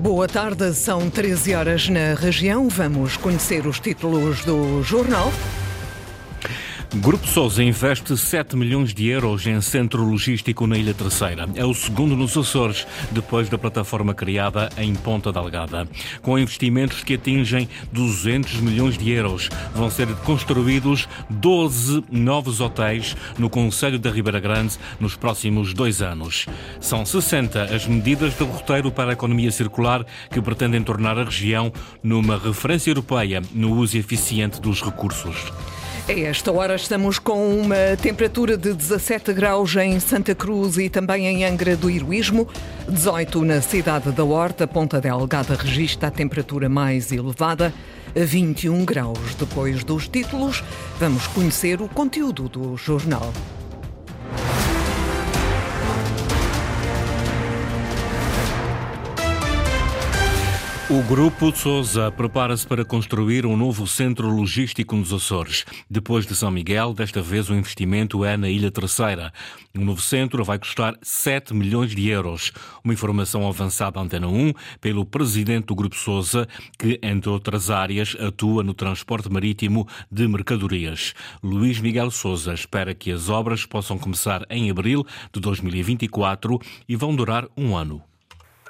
Boa tarde, são 13 horas na região. Vamos conhecer os títulos do jornal. Grupo Sousa investe 7 milhões de euros em centro logístico na Ilha Terceira. É o segundo nos Açores, depois da plataforma criada em Ponta Delgada. Com investimentos que atingem 200 milhões de euros, vão ser construídos 12 novos hotéis no Conselho da Ribeira Grande nos próximos dois anos. São 60 as medidas do roteiro para a economia circular que pretendem tornar a região numa referência europeia no uso eficiente dos recursos. A esta hora estamos com uma temperatura de 17 graus em Santa Cruz e também em Angra do Heroísmo, 18 na cidade da Horta, Ponta Delgada registra a temperatura mais elevada, 21 graus. Depois dos títulos, vamos conhecer o conteúdo do jornal. O Grupo Sousa prepara-se para construir um novo centro logístico nos Açores. Depois de São Miguel, desta vez o investimento é na Ilha Terceira. O novo centro vai custar 7 milhões de euros. Uma informação avançada à Antena 1 pelo presidente do Grupo Sousa, que, entre outras áreas, atua no transporte marítimo de mercadorias. Luís Miguel Sousa espera que as obras possam começar em abril de 2024 e vão durar um ano.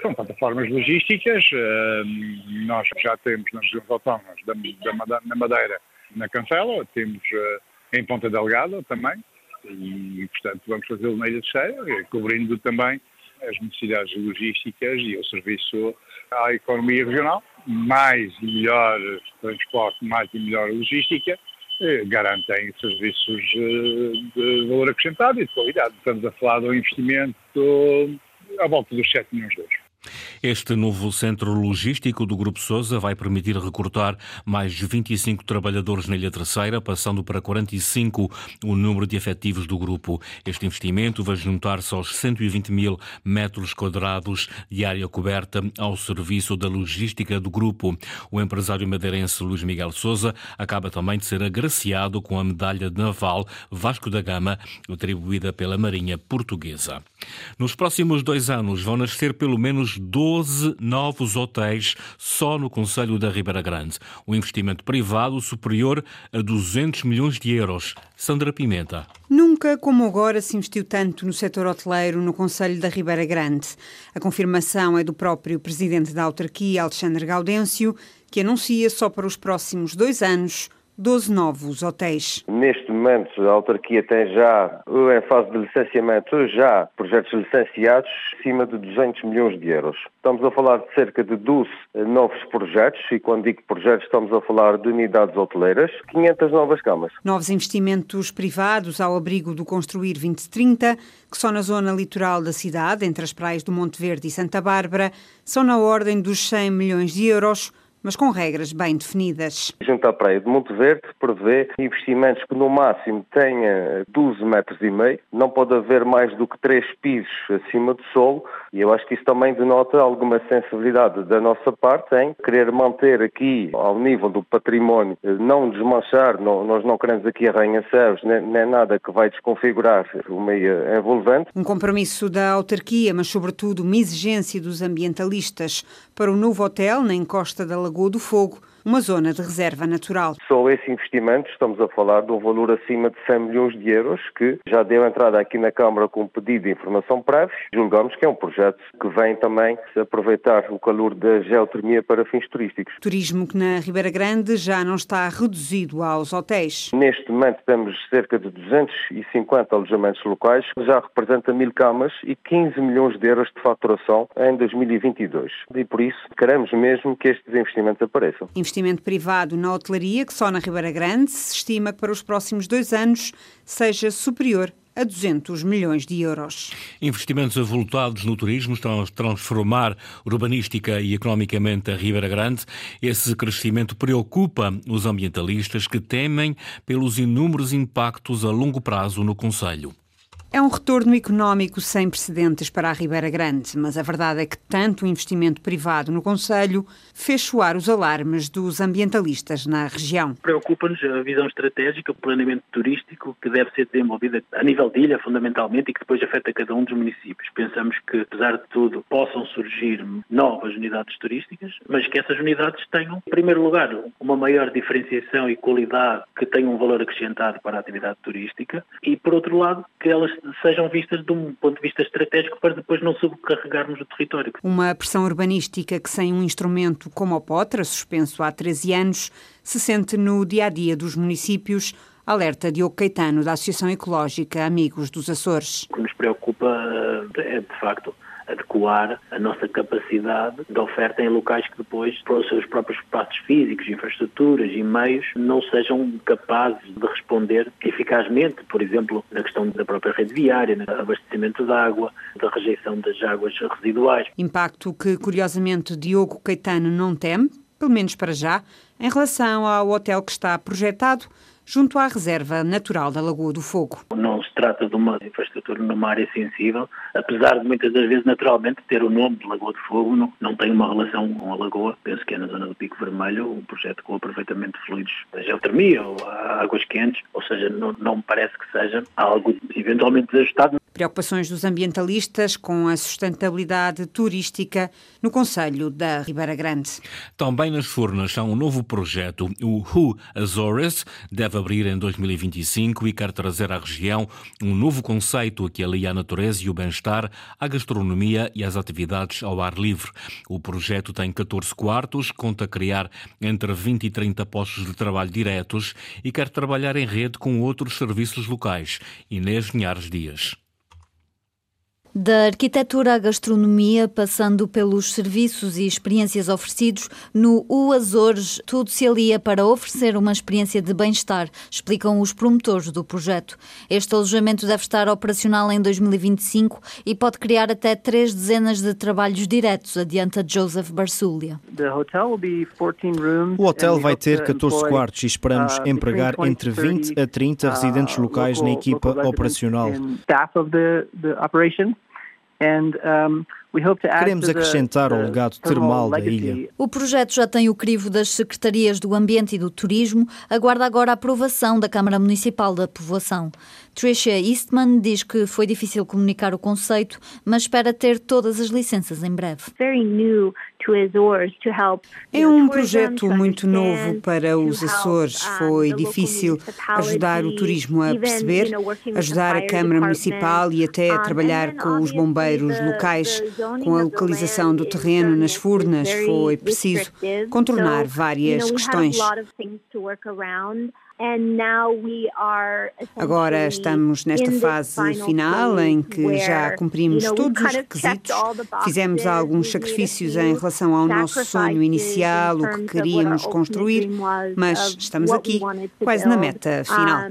São plataformas logísticas. Nós já temos nas regiões autónomas da Madeira, na Cancela, temos em Ponta Delgada também, e portanto vamos fazê-lo na Ilha de Cheia, cobrindo também as necessidades logísticas e o serviço à economia regional. Mais e melhor transporte, mais e melhor logística garantem serviços de valor acrescentado e de qualidade. Estamos a falar de um investimento à volta dos 7 milhões de euros. Este novo centro logístico do Grupo Sousa vai permitir recrutar mais 25 trabalhadores na Ilha Terceira, passando para 45 o número de efetivos do grupo. Este investimento vai juntar-se aos 120 mil metros quadrados de área coberta ao serviço da logística do grupo. O empresário madeirense Luís Miguel Sousa acaba também de ser agraciado com a medalha naval Vasco da Gama, atribuída pela Marinha Portuguesa. Nos próximos dois anos vão nascer pelo menos 12 novos hotéis só no Conselho da Ribeira Grande. Um investimento privado superior a 200 milhões de euros. Sandra Pimenta. Nunca como agora se investiu tanto no setor hoteleiro no Conselho da Ribeira Grande. A confirmação é do próprio presidente da autarquia, Alexandre Gaudêncio, que anuncia só para os próximos dois anos 12 novos hotéis. Neste momento, a autarquia tem já, em fase de licenciamento, já projetos licenciados acima de 200 milhões de euros. Estamos a falar de cerca de 12 novos projetos, e quando digo projetos, estamos a falar de unidades hoteleiras, 500 novas camas. Novos investimentos privados ao abrigo do Construir 2030, que só na zona litoral da cidade, entre as praias do Monte Verde e Santa Bárbara, são na ordem dos 100 milhões de euros mas com regras bem definidas. Junto à Praia de Monte Verde prevê investimentos que no máximo tenha 12 metros e meio, não pode haver mais do que três pisos acima do solo e eu acho que isso também denota alguma sensibilidade da nossa parte em querer manter aqui ao nível do património, não desmanchar, não, nós não queremos aqui arranha-céus, nem, nem nada que vai desconfigurar o meio envolvente. Um compromisso da autarquia, mas sobretudo uma exigência dos ambientalistas para o novo hotel na encosta da Lagoa do Fogo, uma zona de reserva natural. Só esse investimento, estamos a falar de um valor acima de 100 milhões de euros, que já deu entrada aqui na Câmara com um pedido de informação prévia. Julgamos que é um projeto que vem também aproveitar o calor da geotermia para fins turísticos. Turismo que na Ribeira Grande já não está reduzido aos hotéis. Neste momento temos cerca de 250 alojamentos locais, que já representa mil camas e 15 milhões de euros de faturação em 2022. E por isso queremos mesmo que estes investimentos apareçam investimento privado na hotelaria, que só na Ribeira Grande se estima que para os próximos dois anos seja superior a 200 milhões de euros. Investimentos avultados no turismo estão a transformar urbanística e economicamente a Ribeira Grande. Esse crescimento preocupa os ambientalistas que temem pelos inúmeros impactos a longo prazo no Conselho. É um retorno económico sem precedentes para a Ribeira Grande, mas a verdade é que tanto o investimento privado no Conselho fez soar os alarmes dos ambientalistas na região. Preocupa-nos a visão estratégica, o planeamento turístico que deve ser desenvolvido a nível de ilha, fundamentalmente, e que depois afeta cada um dos municípios. Pensamos que, apesar de tudo, possam surgir novas unidades turísticas, mas que essas unidades tenham, em primeiro lugar, uma maior diferenciação e qualidade que tenham um valor acrescentado para a atividade turística e, por outro lado, que elas sejam vistas de um ponto de vista estratégico para depois não sobrecarregarmos o território. Uma pressão urbanística que, sem um instrumento como o Potra, suspenso há 13 anos, se sente no dia a dia dos municípios. Alerta Diogo Caetano, da Associação Ecológica Amigos dos Açores. O que nos preocupa é, de facto, adequar a nossa capacidade de oferta em locais que depois, pelos seus próprios espaços físicos, infraestruturas e meios, não sejam capazes de responder eficazmente, por exemplo, na questão da própria rede viária, no abastecimento de água, da rejeição das águas residuais. Impacto que, curiosamente, Diogo Caetano não teme, pelo menos para já, em relação ao hotel que está projetado junto à Reserva Natural da Lagoa do Fogo. Não se trata de uma infraestrutura numa área sensível, apesar de muitas das vezes, naturalmente, ter o nome de Lagoa do Fogo, não, não tem uma relação com a lagoa. Penso que é na zona do Pico Vermelho, um projeto com aproveitamento de fluidos da geotermia ou águas quentes, ou seja, não, não me parece que seja algo eventualmente desajustado. Preocupações dos ambientalistas com a sustentabilidade turística no Conselho da Ribeira Grande. Também nas Furnas há um novo projeto, o Who Azores, deve abrir em 2025 e quer trazer à região um novo conceito que alia a natureza e o bem-estar à gastronomia e às atividades ao ar livre. O projeto tem 14 quartos, conta criar entre 20 e 30 postos de trabalho diretos e quer trabalhar em rede com outros serviços locais. Inês Linhares Dias. Da arquitetura à gastronomia, passando pelos serviços e experiências oferecidos, no U Azores tudo se alia para oferecer uma experiência de bem-estar, explicam os promotores do projeto. Este alojamento deve estar operacional em 2025 e pode criar até três dezenas de trabalhos diretos, adianta Joseph Barsulia. O hotel vai ter 14 quartos e esperamos uh, empregar entre 20 a 30 residentes uh, locais na equipa operacional. And Queremos acrescentar ao legado termal da ilha. O projeto já tem o crivo das Secretarias do Ambiente e do Turismo, aguarda agora a aprovação da Câmara Municipal da Povoação. Tricia Eastman diz que foi difícil comunicar o conceito, mas espera ter todas as licenças em breve. É um projeto muito novo para os Açores. Foi difícil ajudar o turismo a perceber, ajudar a Câmara Municipal e até trabalhar com os bombeiros locais com a localização do terreno nas Furnas, foi preciso contornar várias questões. Agora estamos nesta fase final em que já cumprimos todos os requisitos, fizemos alguns sacrifícios em relação ao nosso sonho inicial, o que queríamos construir, mas estamos aqui, quase na meta final.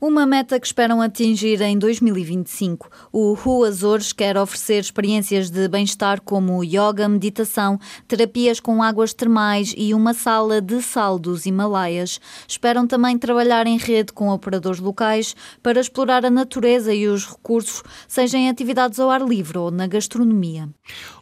Uma meta que esperam atingir em 2025. O Ru Azores quer oferecer experiências de bem-estar como yoga, meditação, terapias com águas termais e uma sala de sal dos Himalaias. Esperam também trabalhar em rede com operadores locais para explorar a natureza e os recursos, seja em atividades ao ar livre ou na gastronomia.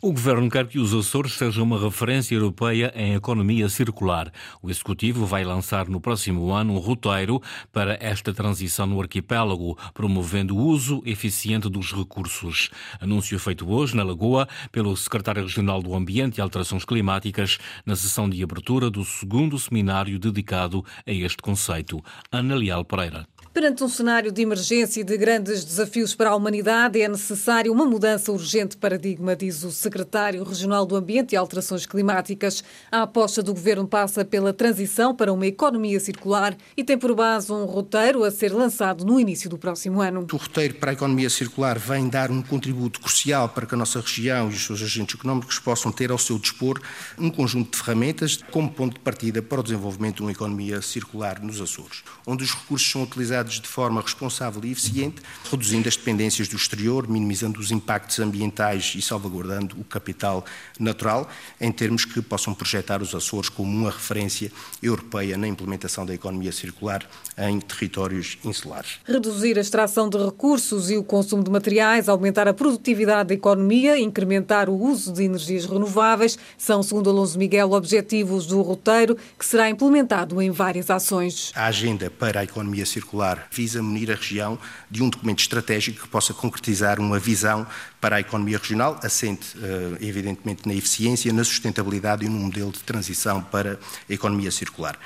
O governo quer que os Açores sejam uma referência europeia em economia circular. O executivo vai lançar no próximo ano um roteiro para esta transição transição no arquipélago, promovendo o uso eficiente dos recursos. Anúncio feito hoje na Lagoa pelo secretário regional do Ambiente e Alterações Climáticas na sessão de abertura do segundo seminário dedicado a este conceito. Ana Leal Pereira. Perante um cenário de emergência e de grandes desafios para a humanidade, é necessária uma mudança urgente de paradigma, diz o secretário regional do Ambiente e Alterações Climáticas. A aposta do governo passa pela transição para uma economia circular e tem por base um roteiro a ser lançado no início do próximo ano. O roteiro para a economia circular vem dar um contributo crucial para que a nossa região e os seus agentes económicos possam ter ao seu dispor um conjunto de ferramentas como ponto de partida para o desenvolvimento de uma economia circular nos Açores, onde os recursos são utilizados atividades de forma responsável e eficiente, reduzindo as dependências do exterior, minimizando os impactos ambientais e salvaguardando o capital natural, em termos que possam projetar os Açores como uma referência europeia na implementação da economia circular em territórios insulares. Reduzir a extração de recursos e o consumo de materiais, aumentar a produtividade da economia, incrementar o uso de energias renováveis são, segundo Alonso Miguel, objetivos do roteiro que será implementado em várias ações. A agenda para a economia circular visa munir a região de um documento estratégico que possa concretizar uma visão para a economia regional, assente eh, evidentemente na eficiência, na sustentabilidade e num modelo de transição para a economia circular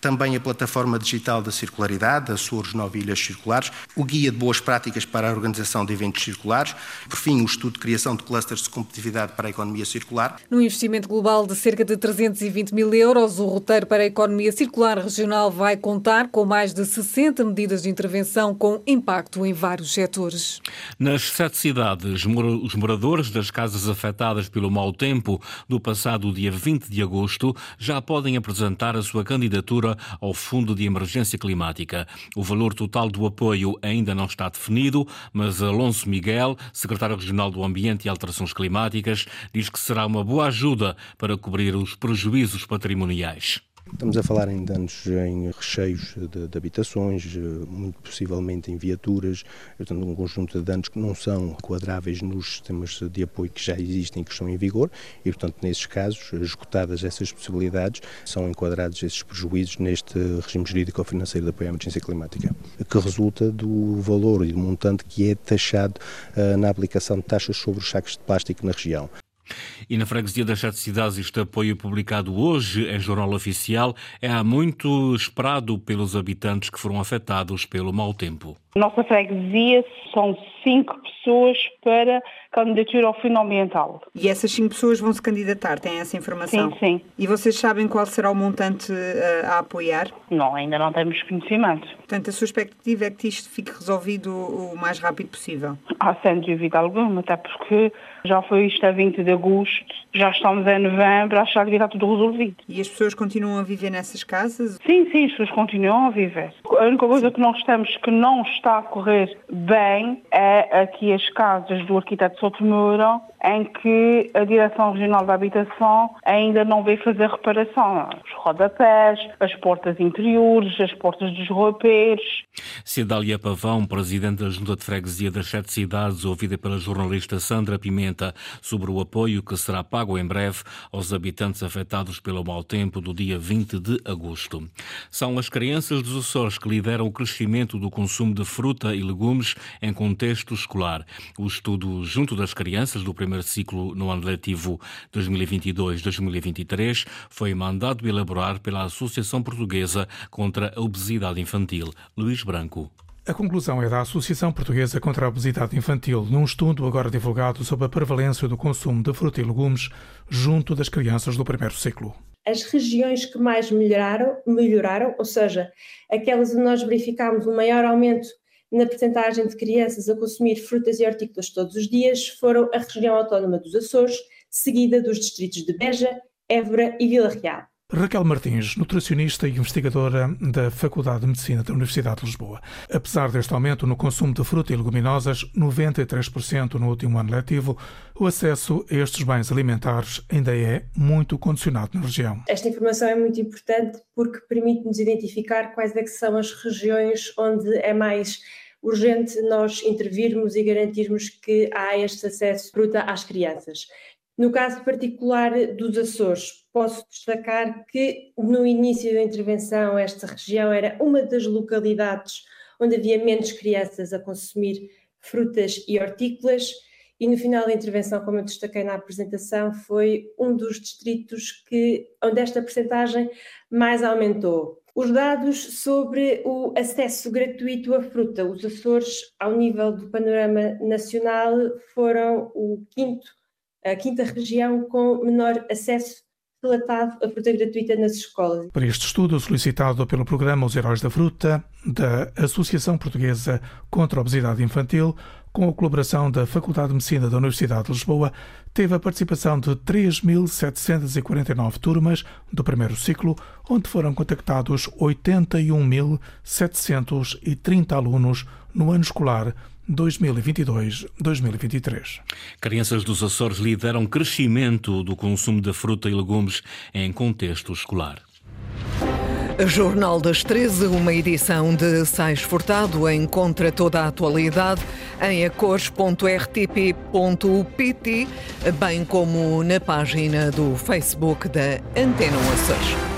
também a plataforma digital da circularidade, Açores Nove Ilhas Circulares, o guia de boas práticas para a organização de eventos circulares, por fim, o estudo de criação de clusters de competitividade para a economia circular. No investimento global de cerca de 320 mil euros, o roteiro para a economia circular regional vai contar com mais de 60 medidas de intervenção com impacto em vários setores. Nas sete cidades, os moradores das casas afetadas pelo mau tempo do passado dia 20 de agosto já podem apresentar a sua candidatura ao Fundo de Emergência Climática. O valor total do apoio ainda não está definido, mas Alonso Miguel, secretário regional do Ambiente e Alterações Climáticas, diz que será uma boa ajuda para cobrir os prejuízos patrimoniais. Estamos a falar em danos em recheios de, de, habitações, muito possivelmente em viaturas, portanto, um conjunto de danos que não são enquadráveis nos sistemas de apoio que já existem que estão em vigor, e, portanto, nesses casos, esgotadas essas possibilidades, são enquadrados esses prejuízos neste regime jurídico-financeiro de apoio à emergência climática, que resulta do valor e do montante que é taxado uh, na aplicação de taxas sobre os sacos de plástico na região. E na freguesia das sete cidades, este apoio publicado hoje em Jornal Oficial é há muito esperado pelos habitantes que foram afetados pelo mau tempo. Nossa freguesia são cinco pessoas para candidatura ao fundo ambiental. E essas cinco pessoas vão se candidatar, têm essa informação? Sim, sim. E vocês sabem qual será o montante eh, a apoiar? Não, ainda não temos conhecimento. Portanto, a sua expectativa é que isto fique resolvido o mais rápido possível? Ah, sem dúvida alguma, até porque já foi isto a 20 de agosto, já estamos em novembro, acho que já devia estar tudo resolvido. E as pessoas continuam a viver nessas casas? Sim, sim, as pessoas continuam a viver. A única coisa que nós temos que não está a correr bem é aqui as casas do arquiteto Sotomura, em que a Direção Regional da Habitação ainda não veio fazer reparação. Os rodapés, as portas interiores, as portas dos roupeiros. Cidália Pavão, presidente da Junta de Freguesia das Sete Cidades, ouvida pela jornalista Sandra Pimenta sobre o apoio que será pago em breve aos habitantes afetados pelo mau tempo do dia 20 de agosto. São as crianças dos Açores que lideram o crescimento do consumo de fruta e legumes em contexto escolar. O estudo junto das crianças do primeiro ciclo no ano letivo 2022-2023 foi mandado elaborar pela Associação Portuguesa contra a Obesidade Infantil. Luís Branco. A conclusão é da Associação Portuguesa contra a Obesidade Infantil, num estudo agora divulgado sobre a prevalência do consumo de fruta e legumes junto das crianças do primeiro ciclo. As regiões que mais melhoraram, melhoraram, ou seja, aquelas onde nós verificámos um maior aumento na percentagem de crianças a consumir frutas e hortícolas todos os dias foram a região autónoma dos Açores, seguida dos distritos de Beja, Évora e Vila Real. Raquel Martins, nutricionista e investigadora da Faculdade de Medicina da Universidade de Lisboa. Apesar deste aumento no consumo de fruta e leguminosas, 93% no último ano letivo, o acesso a estes bens alimentares ainda é muito condicionado na região. Esta informação é muito importante porque permite-nos identificar quais é são as regiões onde é mais urgente nós intervirmos e garantirmos que há este acesso de fruta às crianças. No caso particular dos Açores, posso destacar que no início da intervenção esta região era uma das localidades onde havia menos crianças a consumir frutas e hortícolas e no final da intervenção, como eu destaquei na apresentação, foi um dos distritos que, onde esta percentagem mais aumentou. Os dados sobre o acesso gratuito à fruta, os Açores, ao nível do panorama nacional, foram o quinto, a quinta região com menor acesso relatado a fruta gratuita nas escolas. Para este estudo solicitado pelo programa Os Heróis da Fruta, da Associação Portuguesa contra a Obesidade Infantil, com a colaboração da Faculdade de Medicina da Universidade de Lisboa, teve a participação de 3.749 turmas do primeiro ciclo, onde foram contactados 81.730 alunos no ano escolar 2022-2023. Crianças dos Açores lideram crescimento do consumo de fruta e legumes em contexto escolar. Jornal das 13, uma edição de Sais Furtado. Encontra toda a atualidade em acores.rtp.pt, bem como na página do Facebook da Antena Açores.